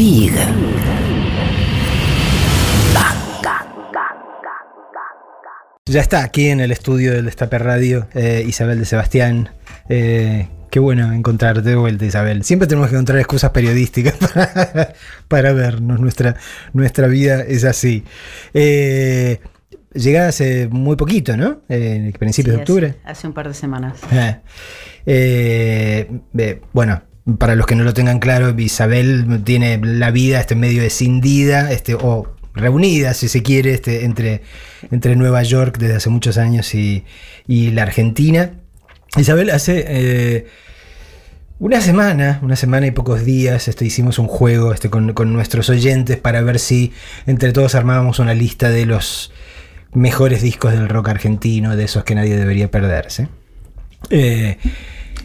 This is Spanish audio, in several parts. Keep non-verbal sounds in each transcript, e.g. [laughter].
Big. Ya está aquí en el estudio del Destape Radio, eh, Isabel de Sebastián. Eh, qué bueno encontrarte de vuelta, Isabel. Siempre tenemos que encontrar excusas periodísticas [laughs] para, para vernos. Nuestra, nuestra vida es así. Eh, llegada hace muy poquito, ¿no? En el principio Sí, de octubre. Hace, hace un par de semanas. Eh, eh, eh, bueno, para los que no lo tengan claro, Isabel tiene la vida este medio escindida, este, o reunida, si se quiere, este, entre, entre Nueva York desde hace muchos años y, y la Argentina. Isabel hace eh, una semana, una semana y pocos días, este, hicimos un juego este, con, con nuestros oyentes para ver si entre todos armábamos una lista de los mejores discos del rock argentino, de esos que nadie debería perderse. Eh,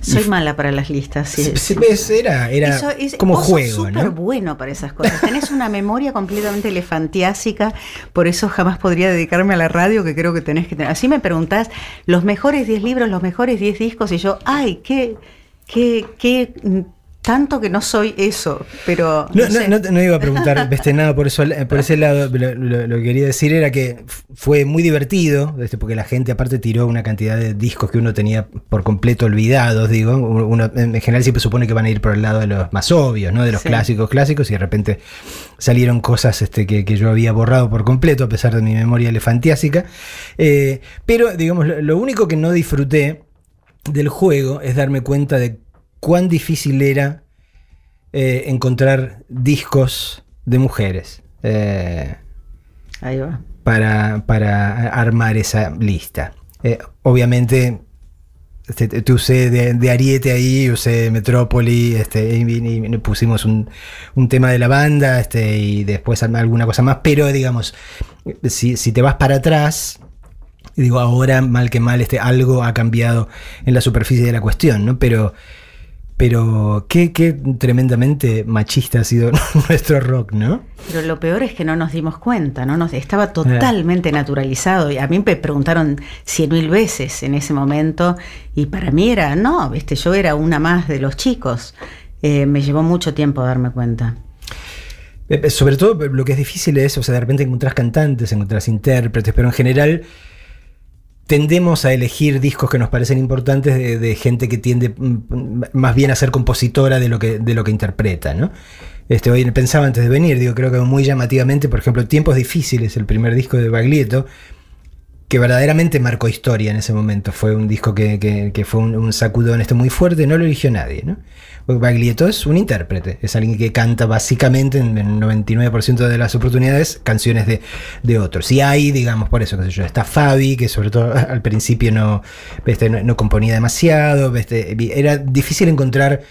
Soy mala para las listas. sí, sí. ves, era era Eso es- como vos sos juego, súper ¿no? bueno para esas cosas. Tenés una memoria completamente elefantiásica, por eso jamás podría dedicarme a la radio, que creo que tenés que tener. Así me preguntás los mejores 10 libros, los mejores 10 discos, y yo, ay, qué, qué, qué, tanto que no soy eso, pero. No, no, sé. no iba a preguntar nada por, eso, por ese lado, lo, lo que quería decir era que fue muy divertido, este, porque la gente aparte tiró una cantidad de discos que uno tenía por completo olvidados, digo, uno en general siempre supone que van a ir por el lado de los más obvios, ¿no? de los Sí. clásicos clásicos, y de repente salieron cosas este, que, que yo había borrado por completo, a pesar de mi memoria elefantiásica. Eh, pero, digamos, lo, lo único que no disfruté del juego es darme cuenta de cuán difícil era eh, encontrar discos de mujeres eh, Ahí va. para, para armar esa lista. Eh, obviamente, este, te, usé de, de Ariete ahí, usé Metrópoli, este, y, pusimos un, un tema de la banda este, y después alguna cosa más, pero digamos, si, si te vas para atrás, digo, ahora mal que mal, este, algo ha cambiado en la superficie de la cuestión, ¿no? Pero, pero qué, qué tremendamente machista ha sido [laughs] nuestro rock, ¿no? Pero lo peor es que no nos dimos cuenta, ¿no? Nos, estaba totalmente naturalizado. Y a mí me preguntaron cien mil veces en ese momento. Y para mí era, no, viste, yo era una más de los chicos. Eh, me llevó mucho tiempo darme cuenta. Eh, eh, Sobre todo lo que es difícil es, o sea, de repente encontrás cantantes, encontrás intérpretes, pero en general tendemos a elegir discos que nos parecen importantes de, gente que tiende mm, más bien a ser compositora de lo que, de lo que interpreta, ¿no? Este, hoy pensaba antes de venir, digo, creo que muy llamativamente, por ejemplo, Tiempos Difíciles, el primer disco de Baglietto, que verdaderamente marcó historia en ese momento. Fue un disco que, que- fue un, un sacudón este muy fuerte, no lo eligió nadie, ¿no? Porque Baglietto es un intérprete, es alguien que canta básicamente en el 99% de las oportunidades canciones de, de otros. Y hay, digamos, por eso, qué sé yo, está Fabi, que sobre todo [laughs] al principio no, este, no, no componía demasiado, este, era difícil encontrar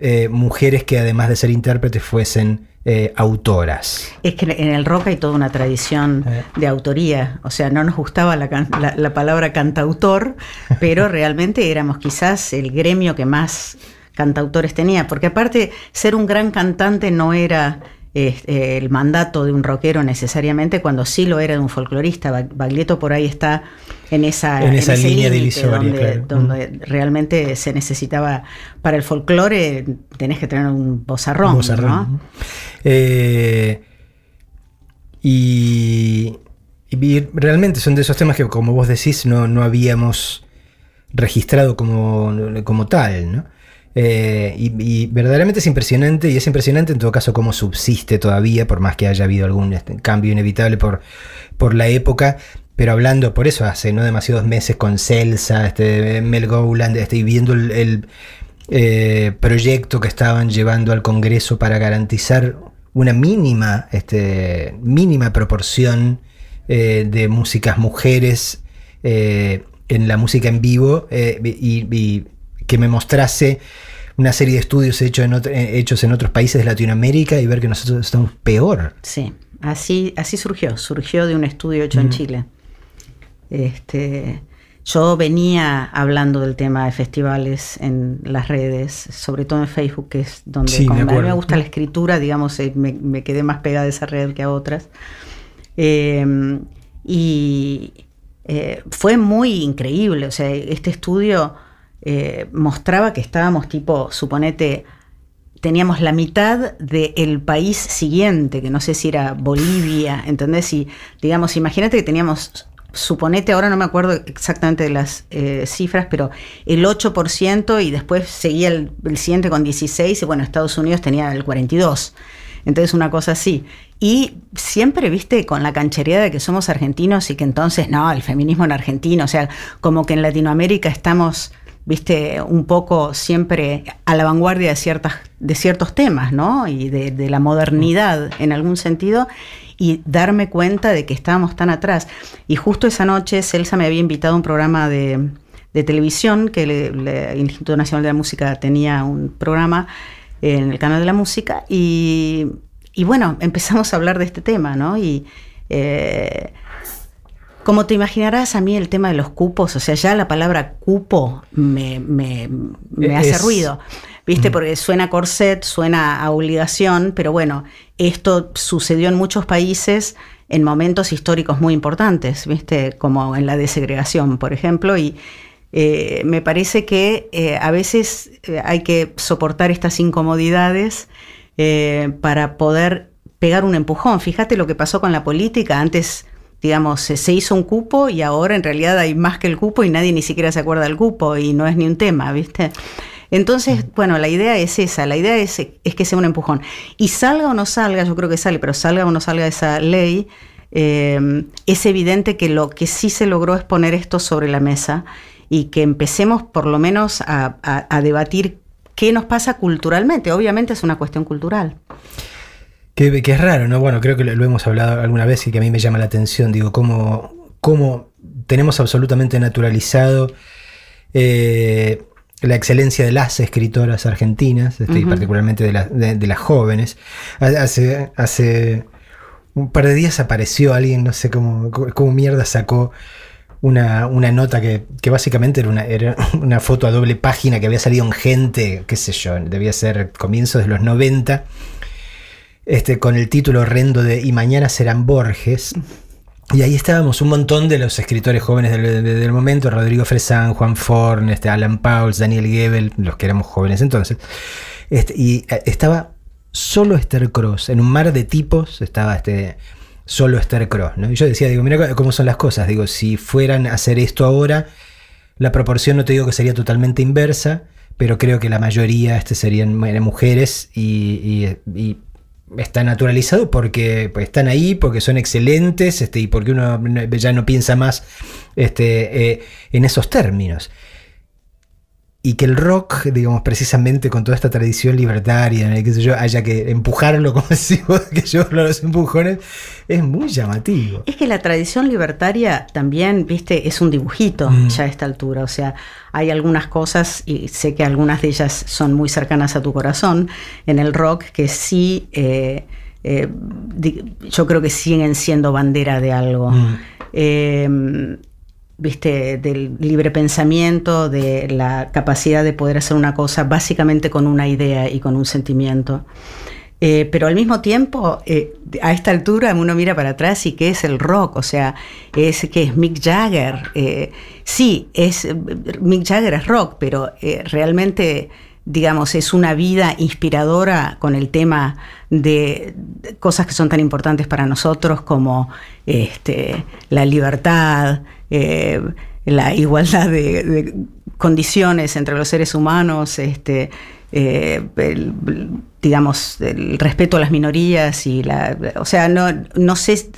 eh, mujeres que además de ser intérpretes fuesen eh, autoras. Es que en el rock hay toda una tradición de autoría. O sea, no nos gustaba la, can- la- la palabra cantautor, pero [laughs] realmente éramos quizás el gremio que más cantautores tenía. Porque aparte, ser un gran cantante no era eh, el mandato de un rockero necesariamente, cuando sí lo era de un folclorista. Bag- Baglietto por ahí está en esa, En esa ese línea divisoria, donde, claro. donde realmente se necesitaba, para el folclore tenés que tener un bozarrón, Bozarrón, ¿no? ¿no? Eh, y, y realmente son de esos temas que, como vos decís, no, no habíamos registrado como, como tal, ¿no? Eh, y, verdaderamente es impresionante, y es impresionante en todo caso cómo subsiste todavía, por más que haya habido algún este, cambio inevitable por, por la época. Pero hablando por eso hace no demasiados meses con Celsa, este, Mel Gowland, este, y viendo el, eh, proyecto que estaban llevando al Congreso para garantizar una mínima, este, mínima proporción eh, de músicas mujeres en la música en vivo y que me mostrase una serie de estudios hecho en otro- eh, hechos en otros países de Latinoamérica y ver que nosotros estamos peor. Sí, así, así surgió, surgió de un estudio hecho en. Chile. Este, yo venía hablando del tema de festivales en las redes, sobre todo en Facebook, que es donde Sí, me como a mí me gusta la escritura, digamos, eh, me, me quedé más pegada a esa red que a otras. Eh, y eh, fue muy increíble, o sea, este estudio eh, mostraba que estábamos tipo, suponete, teníamos la mitad del país siguiente, que no sé si era Bolivia, ¿entendés? Y digamos, imagínate que teníamos suponete, ahora no me acuerdo exactamente de las eh, cifras, pero el 8% y después seguía el, siguiente con 16 y bueno, Estados Unidos tenía el 42. Entonces una cosa así. Y siempre, viste, con la canchería de que somos argentinos y que entonces, no, el feminismo en Argentina, o sea, como que en Latinoamérica estamos, viste, un poco siempre a la vanguardia de, ciertas, de ciertos temas, ¿no? Y de, de la modernidad en algún sentido y darme cuenta de que estábamos tan atrás. Y justo esa noche Celsa me había invitado a un programa de, televisión, que el Instituto Nacional de la Música tenía un programa en el canal de la música, y, bueno, empezamos a hablar de este tema, ¿no? Y eh, como te imaginarás, a mí el tema de los cupos, o sea, ya la palabra cupo me, me, hace ruido. ¿viste? Porque suena corset, suena a obligación, pero bueno, esto sucedió en muchos países en momentos históricos muy importantes, ¿viste? Como en la desegregación, por ejemplo, y eh, me parece que eh, a veces eh, hay que soportar estas incomodidades para poder pegar un empujón. Fíjate lo que pasó con la política, antes digamos, se hizo un cupo y ahora en realidad hay más que el cupo y nadie ni siquiera se acuerda del cupo y no es ni un tema, ¿viste? Entonces, bueno, la idea es esa, la idea es, es, que sea un empujón. Y salga o no salga, yo creo que sale, pero salga o no salga esa ley, eh, es evidente que lo que sí se logró es poner esto sobre la mesa y que empecemos por lo menos a, debatir qué nos pasa culturalmente. Obviamente es una cuestión cultural. Que, es raro, ¿no? Bueno, creo que lo, hemos hablado alguna vez y que a mí me llama la atención, digo, cómo, cómo tenemos absolutamente naturalizado eh, la excelencia de las escritoras argentinas, este, y particularmente de, las jóvenes. Hace, hace un par de días apareció alguien, no sé cómo, cómo mierda sacó una, nota que, básicamente era una, era una foto a doble página que había salido en gente, qué sé yo, debía ser comienzos de los 90, este, con el título horrendo de Y mañana serán Borges. Y ahí estábamos un montón de los escritores jóvenes del, momento, Rodrigo Fresán, Juan Forn, este, Alan Pauls, Daniel Gebel, los que éramos jóvenes entonces. Este, y eh, estaba solo Esther Cross, en un mar de tipos estaba este, solo Esther Cross. ¿no? Y yo decía, digo, mira cómo son las cosas. Digo, si fueran a hacer esto ahora, la proporción no te digo que sería totalmente inversa, pero creo que la mayoría este, serían mujeres y está naturalizado porque pues, están ahí, porque son excelentes este, y porque uno ya no piensa más este, eh, en esos términos. Y que el rock, digamos, precisamente con toda esta tradición libertaria, que yo, haya que empujarlo [laughs] como si que yo los empujones, es muy llamativo. Es que la tradición libertaria también, viste, es un dibujito mm. ya a esta altura. O sea, hay algunas cosas, y sé que algunas de ellas son muy cercanas a tu corazón, en el rock, que sí, eh, eh, yo creo que siguen siendo bandera de algo. Mm. Eh, viste, del libre pensamiento, de la capacidad de poder hacer una cosa básicamente con una idea y con un sentimiento. Eh, pero al mismo tiempo, eh, a esta altura uno mira para atrás y qué es el rock, o sea, es que es Mick Jagger. Eh, sí, es, Mick Jagger es rock, pero realmente, digamos, es una vida inspiradora con el tema de cosas que son tan importantes para nosotros como este, la libertad, eh, la igualdad de, condiciones entre los seres humanos, este, eh, digamos, el respeto a las minorías y la, o sea, no, sé,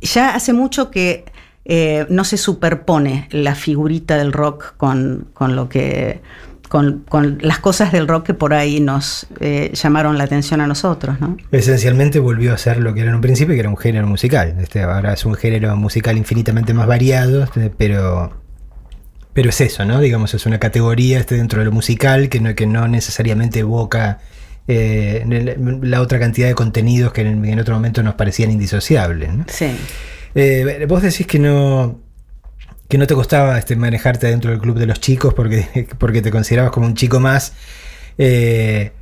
ya hace mucho que eh, no se superpone la figurita del rock con, con lo que con, las cosas del rock que por ahí nos eh, llamaron la atención a nosotros. ¿no? Esencialmente volvió a ser lo que era en un principio, que era un género musical. Este, ahora es un género musical infinitamente más variado, este, pero, pero es eso, ¿no? Digamos, es una categoría este, dentro de lo musical que no, que no necesariamente evoca eh, la otra cantidad de contenidos que en, otro momento nos parecían indisociables. Sí. Eh, vos decís que no que no te costaba este, manejarte dentro del club de los chicos porque, [laughs] porque te considerabas como un chico más. Eh,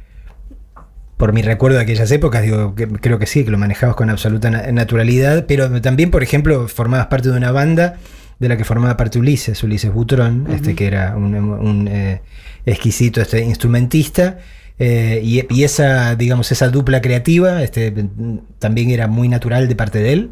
por mi recuerdo de aquellas épocas, digo, creo que sí, que lo manejabas con absoluta naturalidad, pero también, por ejemplo, formabas parte de una banda de la que formaba parte Ulises, Ulises Butrón, este, que era un, eh, exquisito este, instrumentista, Eh, y, esa, digamos, esa dupla creativa este, también era muy natural de parte de él.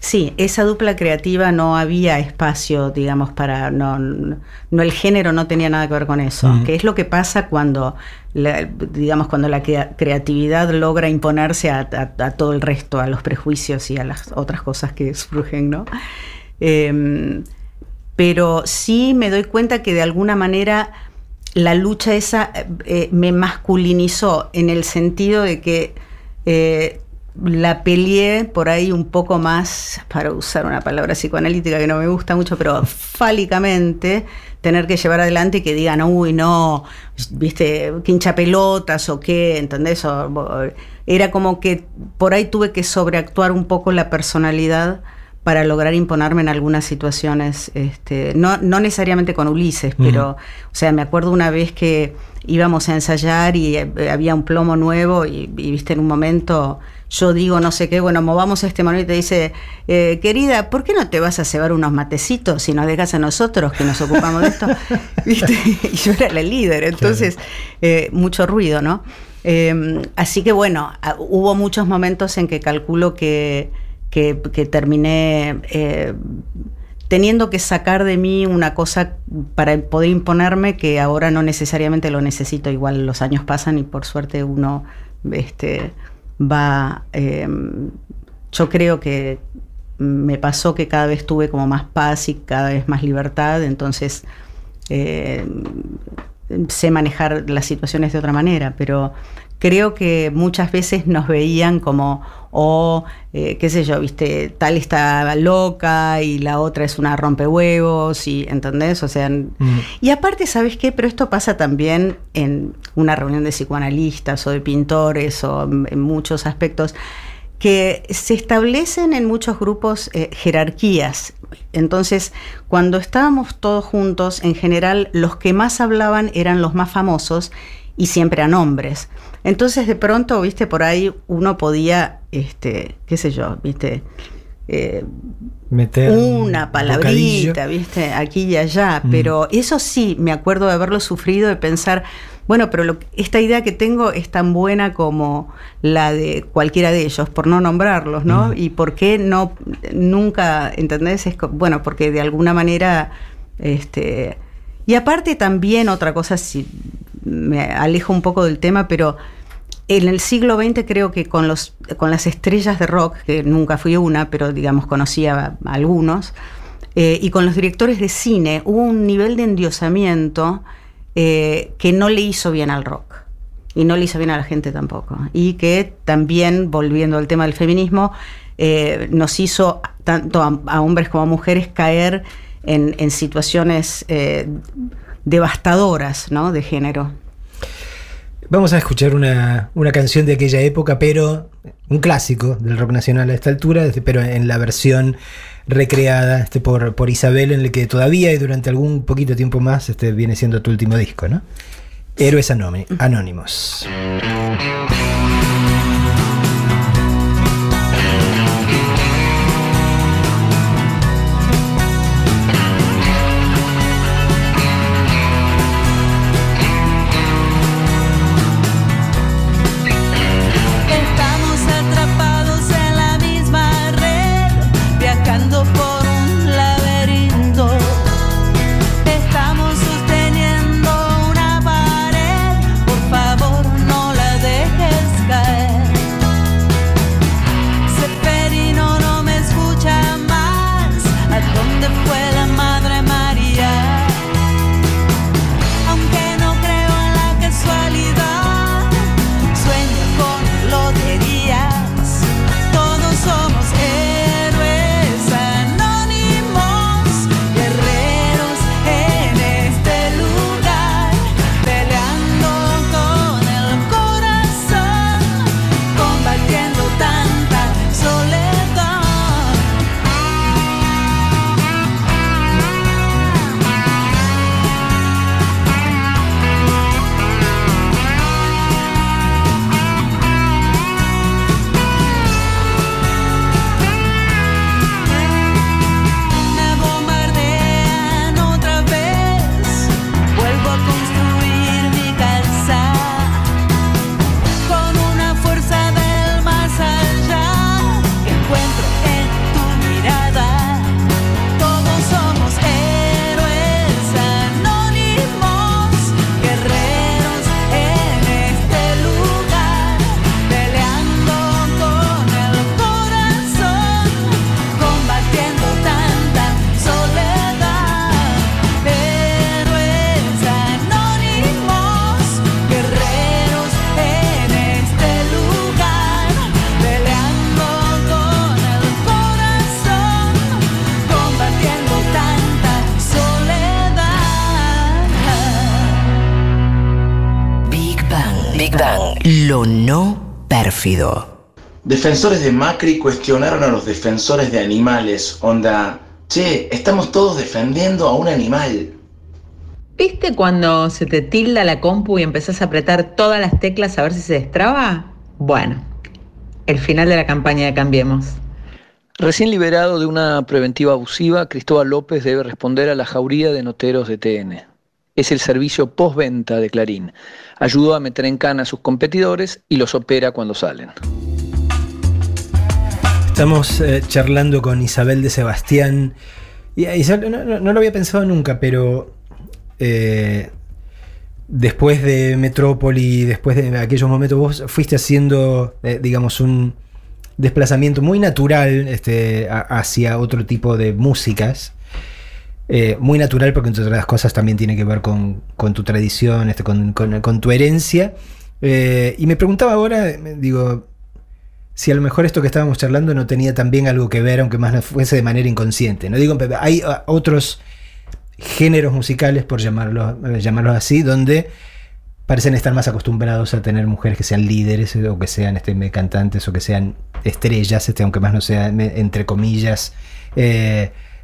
Sí, esa dupla creativa no había espacio, digamos, para. No, no el género no tenía nada que ver con eso. Que es lo que pasa cuando, digamos, cuando la creatividad logra imponerse a, todo el resto, a los prejuicios y a las otras cosas que surgen, ¿no? Em, pero sí me doy cuenta que de alguna manera la lucha esa eh, me masculinizó en el sentido de que eh, la peleé por ahí un poco más, para usar una palabra psicoanalítica que no me gusta mucho, pero fálicamente, tener que llevar adelante y que digan, uy, no, viste, quincha pelotas o qué, ¿entendés? era como que por ahí tuve que sobreactuar un poco la personalidad para lograr imponerme en algunas situaciones, este, no, no necesariamente con Ulises, pero, o sea, me acuerdo una vez que íbamos a ensayar y eh, había un plomo nuevo y, viste, en un momento yo digo no sé qué, bueno, movamos este manual y te dice, eh, querida, ¿por qué no te vas a cebar unos matecitos y nos dejas a nosotros que nos ocupamos de esto? [laughs] ¿Viste? Y yo era la líder, entonces eh, mucho ruido, ¿no? Em, así que bueno, hubo muchos momentos en que calculo que que, terminé eh, teniendo que sacar de mí una cosa para poder imponerme que ahora no necesariamente lo necesito. Igual los años pasan y por suerte uno este, va... Em, yo creo que me pasó que cada vez tuve como más paz y cada vez más libertad, entonces eh, sé manejar las situaciones de otra manera, pero creo que muchas veces nos veían como, o eh, qué sé yo, viste, tal está loca y la otra es una rompehuevos, y, ¿entendés? O sea, mm. y aparte, ¿sabes qué? Pero esto pasa también en una reunión de psicoanalistas o de pintores o en muchos aspectos que se establecen en muchos grupos eh, jerarquías. Entonces, cuando estábamos todos juntos, en general los que más hablaban eran los más famosos y siempre eran hombres. Entonces de pronto, viste, por ahí uno podía, este, qué sé yo, viste, eh, meter una palabrita, viste, aquí y allá. Mm. Pero eso sí, me acuerdo de haberlo sufrido, de pensar, bueno, pero esta idea que tengo es tan buena como la de cualquiera de ellos, por no nombrarlos, ¿no? Mm. Y por qué no, nunca, ¿entendés? Es, bueno, porque de alguna manera, este... Y aparte también otra cosa, si me alejo un poco del tema, pero en el siglo XX creo que con, los, con las estrellas de rock, que nunca fui una, pero digamos conocía a algunos, eh, y con los directores de cine hubo un nivel de endiosamiento eh, que no le hizo bien al rock. Y no le hizo bien a la gente tampoco. Y que también, volviendo al tema del feminismo, eh, nos hizo tanto a, hombres como a mujeres caer en, en situaciones devastadoras ¿no? de género. Vamos a escuchar una, canción de aquella época, pero un clásico del rock nacional a esta altura, este, pero en la versión recreada este, por, por Isabel, en el que todavía y durante algún poquito tiempo más este, viene siendo tu último disco, ¿no? Héroes Anónimos. No pérfido. Defensores de Macri cuestionaron a los defensores de animales. Onda, che, estamos todos defendiendo a un animal. ¿Viste cuando se te tilda la compu y empezás a apretar todas las teclas a ver si se destraba? Bueno, el final de la campaña de Cambiemos. Recién liberado de una preventiva abusiva, Cristóbal López debe responder a la jauría de noteros de TN es el servicio postventa de Clarín. Ayudó a meter en cana a sus competidores y los opera cuando salen. Estamos eh, charlando con Isabel de Sebastián. Y, no, lo había pensado nunca, pero eh, después de Metrópoli, después de aquellos momentos, vos fuiste haciendo, eh, digamos, un desplazamiento muy natural este, hacia otro tipo de músicas. Eh, muy natural porque entre otras cosas también tiene que ver con, tu tradición, este, con, tu herencia. Eh, y me preguntaba ahora, digo, si a lo mejor esto que estábamos charlando no tenía también algo que ver, aunque más fuese de manera inconsciente. No digo, hay ah, otros géneros musicales, por llamarlos, eh, llamarlos así, donde parecen estar más acostumbrados a tener mujeres que sean líderes o que sean este, cantantes o que sean estrellas, este, aunque más no sea entre comillas.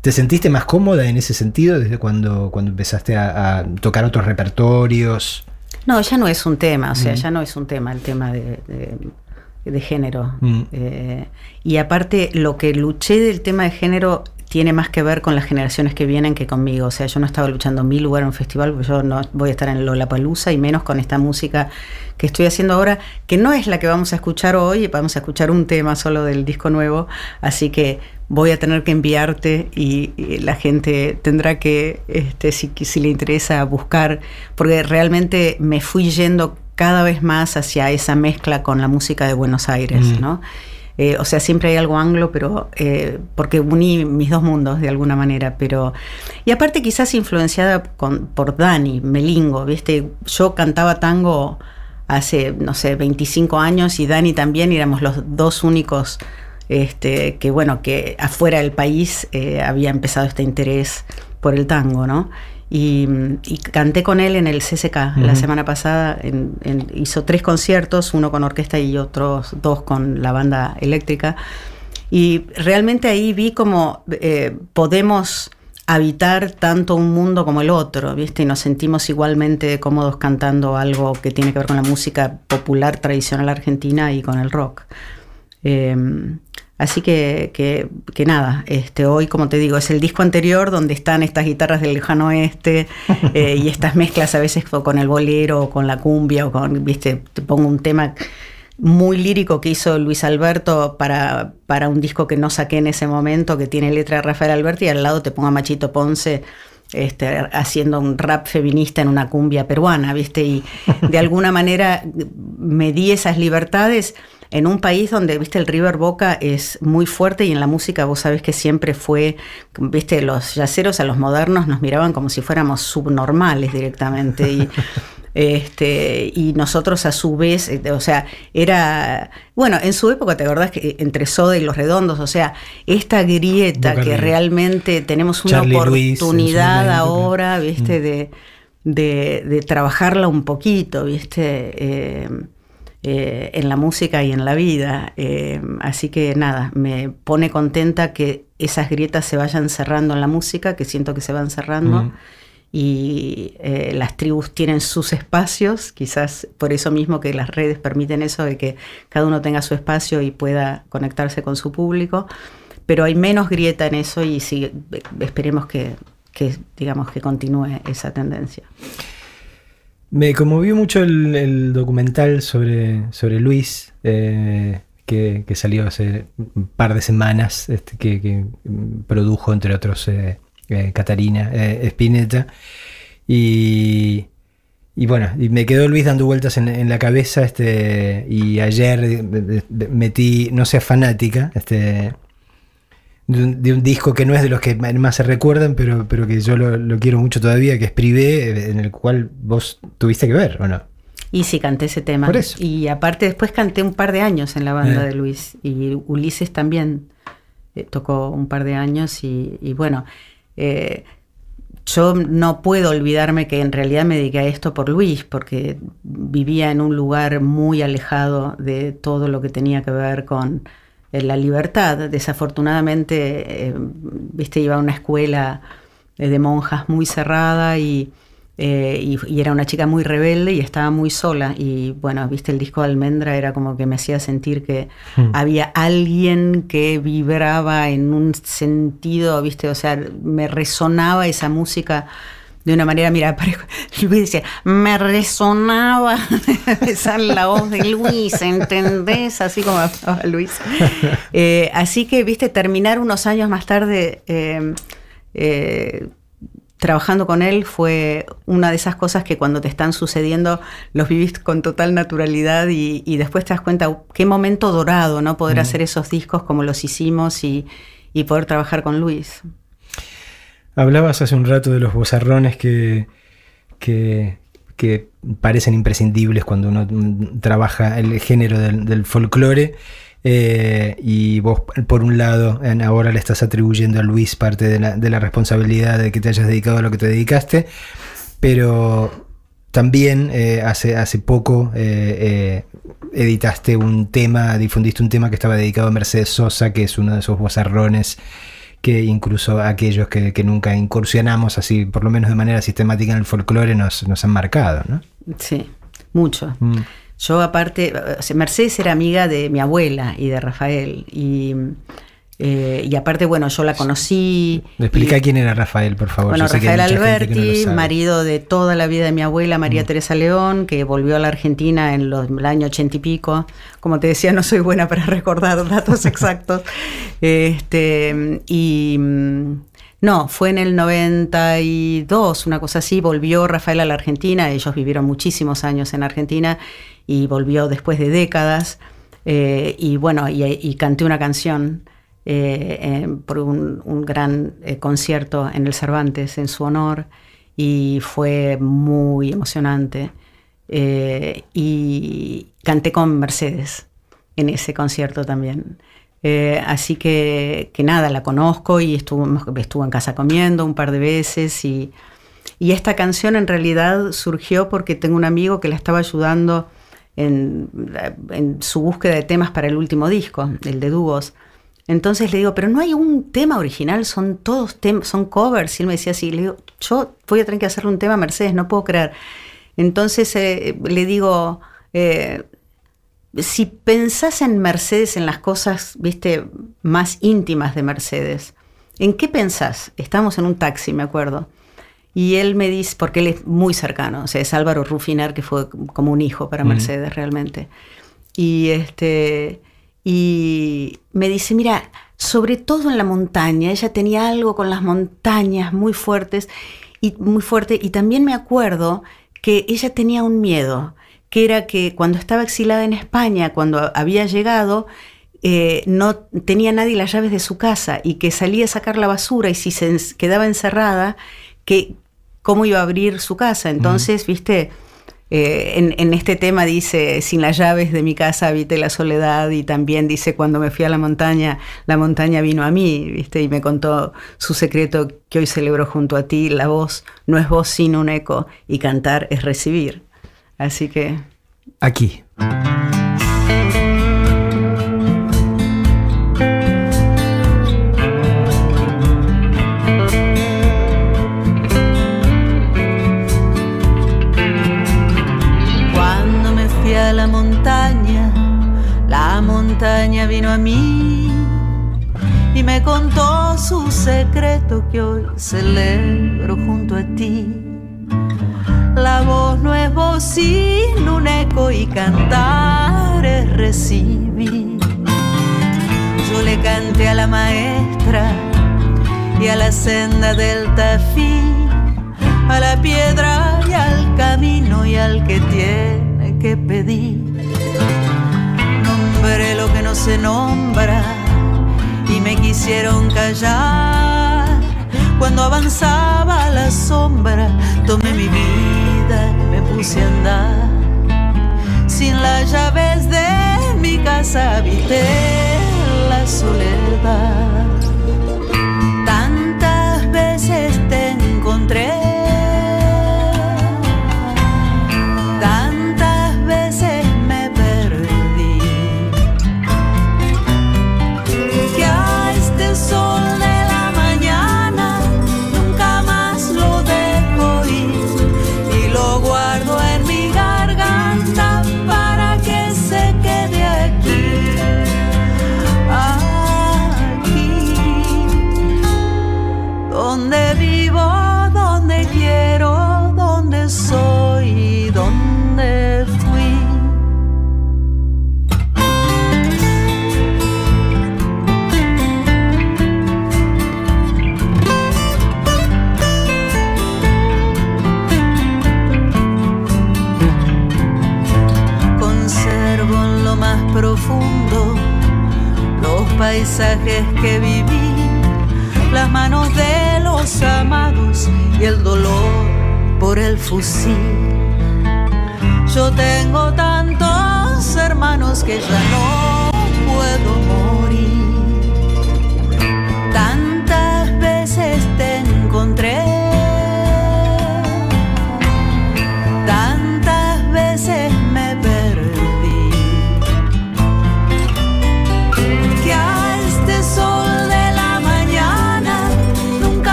¿Te sentiste más cómoda en ese sentido desde cuando, cuando empezaste a, tocar otros repertorios? No, ya no es un tema, o sea, mm. ya no es un tema el tema de, género. Mm. Eh, y aparte, lo que luché del tema de género tiene más que ver con las generaciones que vienen que conmigo. O sea, yo no estaba luchando en mi lugar en un festival, porque yo no voy a estar en Lollapalooza y menos con esta música que estoy haciendo ahora, que no es la que vamos a escuchar hoy, vamos a escuchar un tema solo del disco nuevo, así que voy a tener que enviarte y, la gente tendrá que, este, si, si le interesa, buscar, porque realmente me fui yendo cada vez más hacia esa mezcla con la música de Buenos Aires, mm. ¿no? Eh, o sea, siempre hay algo anglo, pero eh, porque uní mis dos mundos de alguna manera, pero... Y aparte quizás influenciada por Dani, Melingo, ¿viste? Yo cantaba tango hace, no sé, 25 años y Dani también, éramos los dos únicos este, que, bueno, que afuera del país eh, había empezado este interés por el tango, ¿no? Y, canté con él en el CCK la semana pasada. hizo tres conciertos, uno con orquesta y otros dos con la banda eléctrica. Y realmente ahí vi como eh, podemos habitar tanto un mundo como el otro, ¿viste? Y nos sentimos igualmente cómodos cantando algo que tiene que ver con la música popular tradicional argentina y con el rock. Eh, Así que, que, nada, este, hoy, como te digo, es el disco anterior donde están estas guitarras del lejano oeste [laughs] eh, y estas mezclas a veces con el bolero o con la cumbia o con, viste, te pongo un tema muy lírico que hizo Luis Alberto para, para un disco que no saqué en ese momento, que tiene letra de Rafael Alberti, y al lado te pongo a Machito Ponce este, haciendo un rap feminista en una cumbia peruana, ¿viste? Y de alguna manera me di esas libertades en un país donde, viste, el River Boca es muy fuerte y en la música vos sabés que siempre fue, viste, los yaceros a los modernos nos miraban como si fuéramos subnormales directamente. Y, [laughs] este, y nosotros a su vez, eh, o sea, era, bueno, en su época te acordás que entre Soda y Los Redondos, o sea, esta grieta que realmente tenemos una oportunidad ahora, viste, mm. de, de, trabajarla un poquito, viste. Eh, eh, en la música y en la vida. Eh, así que nada, me pone contenta que esas grietas se vayan cerrando en la música, que siento que se van cerrando. Y eh, las tribus tienen sus espacios, quizás por eso mismo que las redes permiten eso, de que cada uno tenga su espacio y pueda conectarse con su público. Pero hay menos grieta en eso y sí, esperemos que, que digamos, que continúe esa tendencia. Me conmovió mucho el, documental sobre, sobre Luis, eh, que, salió hace un par de semanas, este, que, produjo, entre otros, eh, eh, Catarina Spinetta. Y, y, bueno, y me quedó Luis dando vueltas en, la cabeza. Este, y ayer metí, no sé, fanática, este, de un, disco que no es de los que más se recuerdan, pero, pero que yo lo, quiero mucho todavía, que es Privé, en el cual vos tuviste que ver, ¿o no? Y sí, canté ese tema. Por eso. Y aparte después canté un par de años en la banda eh. de Luis. Y Ulises también eh, tocó un par de años. Y, bueno, eh, yo no puedo olvidarme que en realidad me dediqué a esto por Luis, porque vivía en un lugar muy alejado de todo lo que tenía que ver con eh, la libertad. Desafortunadamente, eh, viste, iba a una escuela eh, de monjas muy cerrada y, y, era una chica muy rebelde y estaba muy sola. Y bueno, viste, el disco de Almendra era como que me hacía sentir que hmm. había alguien que vibraba en un sentido, viste, o sea, me resonaba esa música de una manera, mira, [laughs] Luis decía, me resonaba [laughs] esa la voz de Luis, ¿entendés? Así como hablaba Luis. [laughs] Eh, así que, viste, terminar unos años más tarde eh, eh, trabajando con él fue una de esas cosas que cuando te están sucediendo los vivís con total naturalidad y, después te das cuenta qué momento dorado, ¿no? Poder mm. hacer esos discos como los hicimos y, y poder trabajar con Luis. Hablabas hace un rato de los bozarrones que, que, parecen imprescindibles cuando uno trabaja el género del, folclore. Eh, y vos, por un lado, ahora le estás atribuyendo a Luis parte de la, responsabilidad de que te hayas dedicado a lo que te dedicaste, pero también eh, hace, hace poco eh, editaste un tema, difundiste un tema que estaba dedicado a Mercedes Sosa, que es uno de esos bozarrones que incluso aquellos que, nunca incursionamos así, por lo menos de manera sistemática en el folclore, nos, nos han marcado, ¿no? Sí, mucho. Mm. Yo aparte, Mercedes era amiga de mi abuela y de Rafael, y eh, y aparte, bueno, yo la conocí. Explica quién era Rafael, por favor. Bueno, Rafael Alberti, marido de toda la vida de mi abuela María mm. Teresa León, que volvió a la Argentina en los, el año ochenta y pico. Como te decía, no soy buena para [laughs] recordar datos exactos. [laughs] este, y. Mm, no, fue en el 92, una cosa así, volvió Rafael a la Argentina, ellos vivieron muchísimos años en Argentina y volvió después de décadas, eh, y bueno, y canté una canción eh, por un, gran eh, concierto en el Cervantes en su honor y fue muy emocionante. Eh, y canté con Mercedes en ese concierto también. así que, que, nada, la conozco y estuvo, estuvo en casa comiendo un par de veces y, y esta canción en realidad surgió porque tengo un amigo que la estaba ayudando en, en, su búsqueda de temas para el último disco, el de dúos. Entonces le digo, pero no hay un tema original, son todos temas, son covers. Y él me decía así, le digo, yo voy a tener que hacerle un tema a Mercedes, no puedo creer. Entonces eh, le digo, eh, si pensás en Mercedes, en las cosas, viste, más íntimas de Mercedes, ¿en qué pensás? Estamos en un taxi, me acuerdo. Y él me dice, porque él es muy cercano, o sea, es Álvaro Rufinar, que fue como un hijo para Mercedes realmente. Y este y me dice, mira, sobre todo en la montaña, ella tenía algo con las montañas muy fuertes y muy fuerte y también me acuerdo que ella tenía un miedo, que era que cuando estaba exilada en España, cuando había llegado, eh, no tenía nadie las llaves de su casa y que salía a sacar la basura y si se quedaba encerrada, que cómo iba a abrir su casa. Entonces, viste, eh, en, este tema dice, sin las llaves de mi casa habité la soledad y también dice, cuando me fui a la montaña, la montaña vino a mí, ¿viste? Y me contó su secreto que hoy celebro junto a ti, la voz no es voz sino un eco y cantar es recibir. Así que... Aquí. Vino a mí y me contó su secreto que hoy celebro junto a ti. La voz no es voz sino un eco y cantar es recibir. Yo le canté a la maestra y a la senda del tafí, a la piedra y al camino y al que tiene que pedir lo que no se nombra y me quisieron callar. Cuando avanzaba la sombra, tomé mi vida y me puse a andar. Sin las llaves de mi casa habité la soledad. Tantas veces te encontré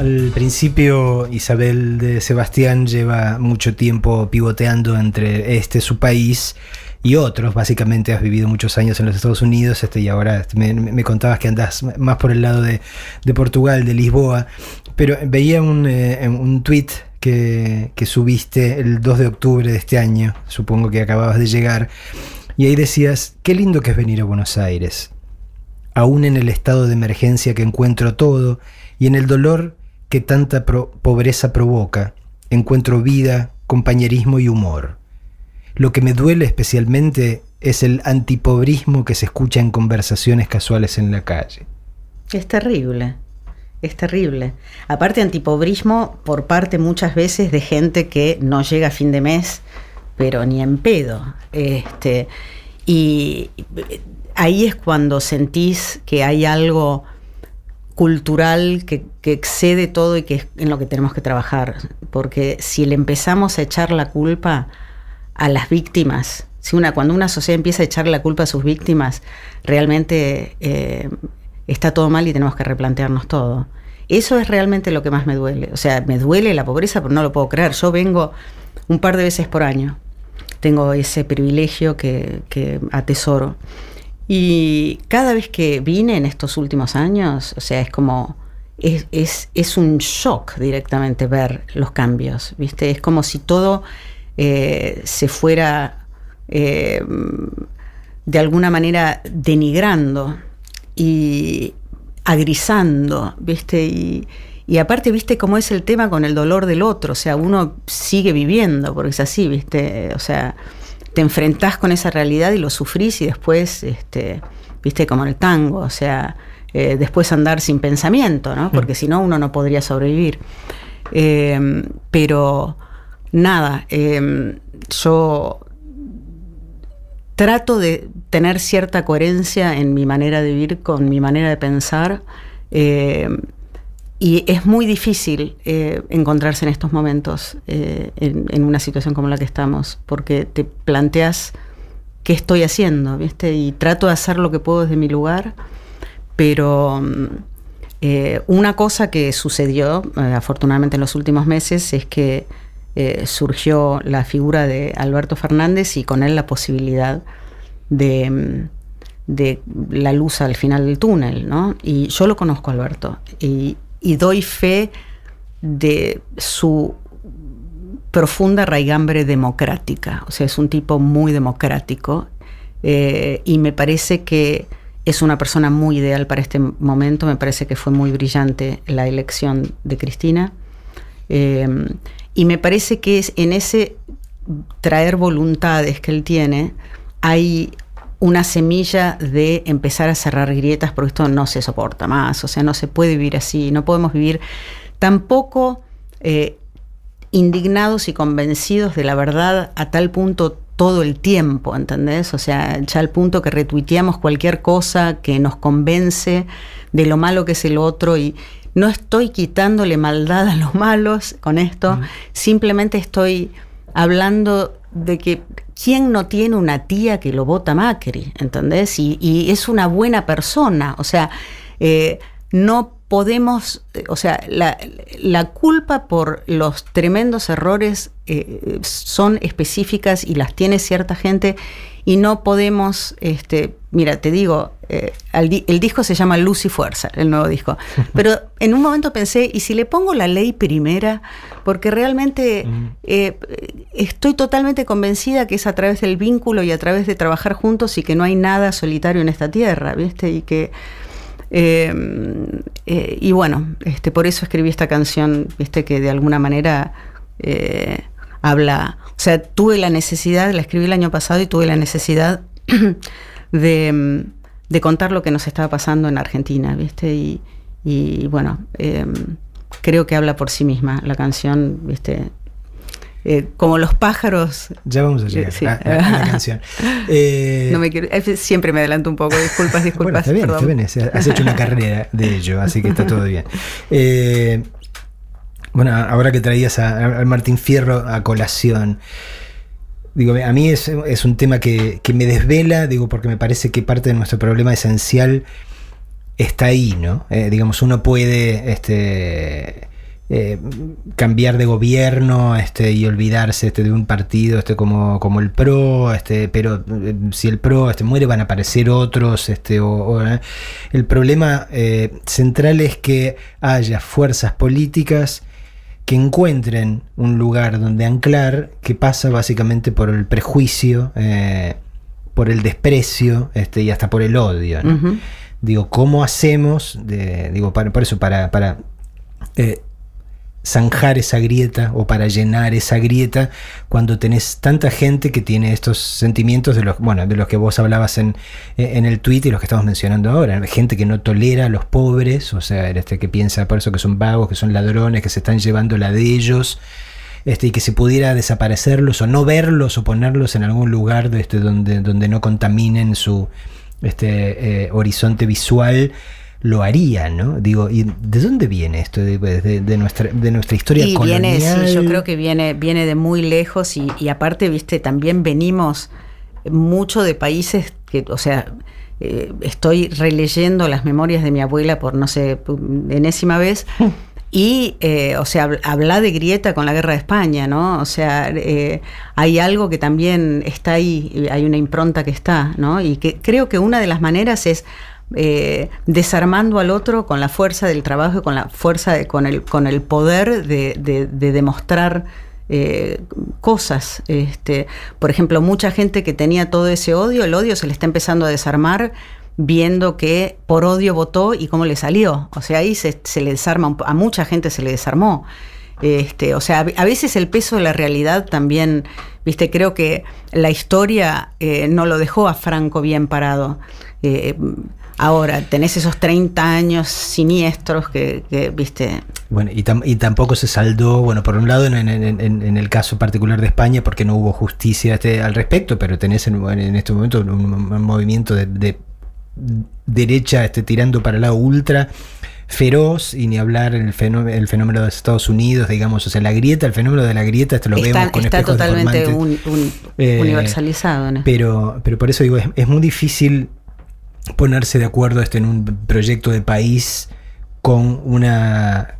al principio, Isabel de Sebastián lleva mucho tiempo pivoteando entre este su país y otros. Básicamente has vivido muchos años en los Estados Unidos este, y ahora me, me contabas que andas más por el lado de, de Portugal, de Lisboa. Pero veía un, eh, un tweet que, que subiste el 2 de octubre de este año, supongo que acababas de llegar, y ahí decías, qué lindo que es venir a Buenos Aires aún en el estado de emergencia que encuentro todo y en el dolor que tanta pro- pobreza provoca, encuentro vida, compañerismo y humor. Lo que me duele especialmente es el antipobrismo que se escucha en conversaciones casuales en la calle. Es terrible, es terrible. Aparte antipobrismo por parte muchas veces de gente que no llega a fin de mes, pero ni en pedo. Este, y ahí es cuando sentís que hay algo cultural que, que excede todo y que es en lo que tenemos que trabajar. Porque si le empezamos a echar la culpa a las víctimas, si una, cuando una sociedad empieza a echarle la culpa a sus víctimas, realmente eh, está todo mal y tenemos que replantearnos todo. Eso es realmente lo que más me duele. O sea, me duele la pobreza, pero no lo puedo creer. Yo vengo un par de veces por año. Tengo ese privilegio que, que atesoro. Y cada vez que vine en estos últimos años, o sea, es como, es, es, es un shock directamente ver los cambios, ¿viste? Es como si todo eh, se fuera eh, de alguna manera denigrando y agrisando, ¿viste? Y, y aparte, ¿viste cómo es el tema con el dolor del otro? O sea, uno sigue viviendo, porque es así, ¿viste? O sea, te enfrentás con esa realidad y lo sufrís y después, este, viste, como en el tango, o sea, eh, después andar sin pensamiento, ¿no? Porque si no, uno no podría sobrevivir. Eh, pero nada, eh, yo trato de tener cierta coherencia en mi manera de vivir con mi manera de pensar. Y es muy difícil eh, encontrarse en estos momentos eh, en, una situación como la que estamos, porque te planteas qué estoy haciendo, ¿viste? Y trato de hacer lo que puedo desde mi lugar, pero eh, una cosa que sucedió, eh, afortunadamente en los últimos meses, es que surgió la figura de Alberto Fernández y con él la posibilidad de, de la luz al final del túnel, ¿no? Y yo lo conozco Alberto y doy fe de su profunda raigambre democrática. O sea, es un tipo muy democrático eh, y me parece que es una persona muy ideal para este momento. Me parece que fue muy brillante la elección de Cristina. Eh, y me parece que es en ese traer voluntades que él tiene, hay una semilla de empezar a cerrar grietas porque esto no se soporta más, o sea, no se puede vivir así, no podemos vivir tampoco eh, indignados y convencidos de la verdad a tal punto todo el tiempo, ¿entendés? O sea, ya al punto que retuiteamos cualquier cosa que nos convence de lo malo que es el otro y no estoy quitándole maldad a los [laughs] malos con esto, uh -huh. simplemente estoy hablando de que quién no tiene una tía que lo vota Macri, ¿entendés? Y, es una buena persona, o sea, no podemos, o sea, la, culpa por los tremendos errores son específicas y las tiene cierta gente y no podemos, este, mira, te digo, eh, el, disco se llama Luz y Fuerza, el nuevo disco, [laughs] pero en un momento pensé, ¿y si le pongo la ley primera? Porque realmente eh, estoy totalmente convencida que es a través del vínculo y a través de trabajar juntos y que no hay nada solitario en esta tierra, ¿viste? Y que... Eh, y bueno, este, por eso escribí esta canción, viste, que de alguna manera habla, o sea, tuve la necesidad, la escribí el año pasado y tuve la necesidad [clears throat] de, contar lo que nos estaba pasando en Argentina, ¿viste? Y, bueno, em, creo que habla por sí misma la canción, ¿viste? Eh, como los pájaros. Ya vamos a llegar a, la canción. [laughs] Eh, eh, siempre me adelanto un poco, disculpas, disculpas. está bien, está bien, has hecho una carrera de ello, así que está todo bien. Bueno, ahora que traías a, Martín Fierro a colación, digo, a mí es, un tema que, me desvela, digo, porque me parece que parte de nuestro problema esencial está ahí, ¿no? Eh, digamos, uno puede este, eh, cambiar de gobierno este, y olvidarse este, de un partido este, como, como el PRO, este, pero eh, si el PRO este, muere van a aparecer otros. Este, o, el problema central es que haya fuerzas políticas que encuentren un lugar donde anclar que pasa básicamente por el prejuicio, eh, por el desprecio este, y hasta por el odio. Digo, ¿cómo hacemos? digo, para, por eso, para, para eh, zanjar esa grieta o para llenar esa grieta cuando tenés tanta gente que tiene estos sentimientos de los, bueno, de los que vos hablabas en, en el tweet y los que estamos mencionando ahora. Gente que no tolera a los pobres, o sea, este que piensa por eso que son vagos, que son ladrones, que se están llevando la de ellos. Este, y que se pudiera desaparecerlos o no verlos o ponerlos en algún lugar este, donde, donde no contaminen su este, eh, horizonte visual lo haría, ¿no? Digo, ¿y de dónde viene esto? ¿De, nuestra, de nuestra historia y Viene, sí, yo creo que viene, viene de muy lejos y, aparte, viste, también venimos mucho de países que, o sea, eh, estoy releyendo las memorias de mi abuela por, no sé, enésima vez. [laughs] Y, eh, o sea, habla de grieta con la guerra de España, ¿no? O sea, eh, hay algo que también está ahí, hay una impronta que está, ¿no? Y que creo que una de las maneras es eh, desarmando al otro con la fuerza del trabajo y con la fuerza, de, con, el, poder de, demostrar eh, cosas. Este, por ejemplo, mucha gente que tenía todo ese odio, el odio se le está empezando a desarmar viendo que por odio votó y cómo le salió. O sea, ahí se, le desarma, a mucha gente se le desarmó. Este, o sea, a veces el peso de la realidad también, viste, creo que la historia eh, no lo dejó a Franco bien parado. Ahora, tenés esos 30 años siniestros que, viste. Bueno, y, tampoco se saldó, bueno, por un lado en, el caso particular de España, porque no hubo justicia este, al respecto, pero tenés en, este momento un, movimiento de, derecha este, tirando para el lado ultra feroz y ni hablar el fenómeno, el fenómeno de Estados Unidos, digamos, o sea, la grieta, el fenómeno de la grieta, esto lo vemos con Está totalmente eh, universalizado. Pero, pero por eso digo, es muy difícil ponerse de acuerdo este, en un proyecto de país con una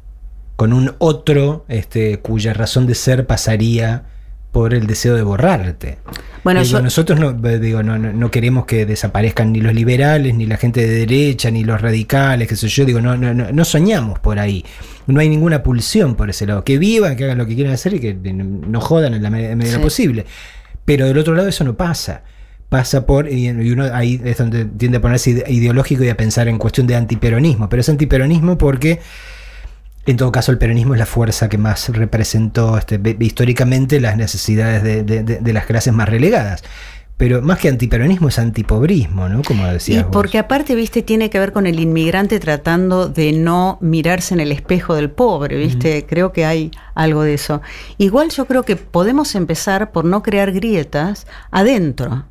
con un otro este, cuya razón de ser pasaría por el deseo de borrarte. Bueno, nosotros no, digo, no, no, queremos que desaparezcan ni los liberales, ni la gente de derecha, ni los radicales, que sé yo, digo, no, no, no soñamos por ahí. No hay ninguna pulsión por ese lado. Que vivan, que hagan lo que quieran hacer y que no jodan en la medida posible. Pero del otro lado eso no pasa pasa por, y uno ahí es donde tiende a ponerse ideológico y a pensar en cuestión de antiperonismo, pero es antiperonismo porque en todo caso el peronismo es la fuerza que más representó este, históricamente las necesidades de, las clases más relegadas. Pero más que antiperonismo es antipobrismo, ¿no? Como decía. Y porque aparte, viste, tiene que ver con el inmigrante tratando de no mirarse en el espejo del pobre, viste. Creo que hay algo de eso. Igual yo creo que podemos empezar por no crear grietas adentro.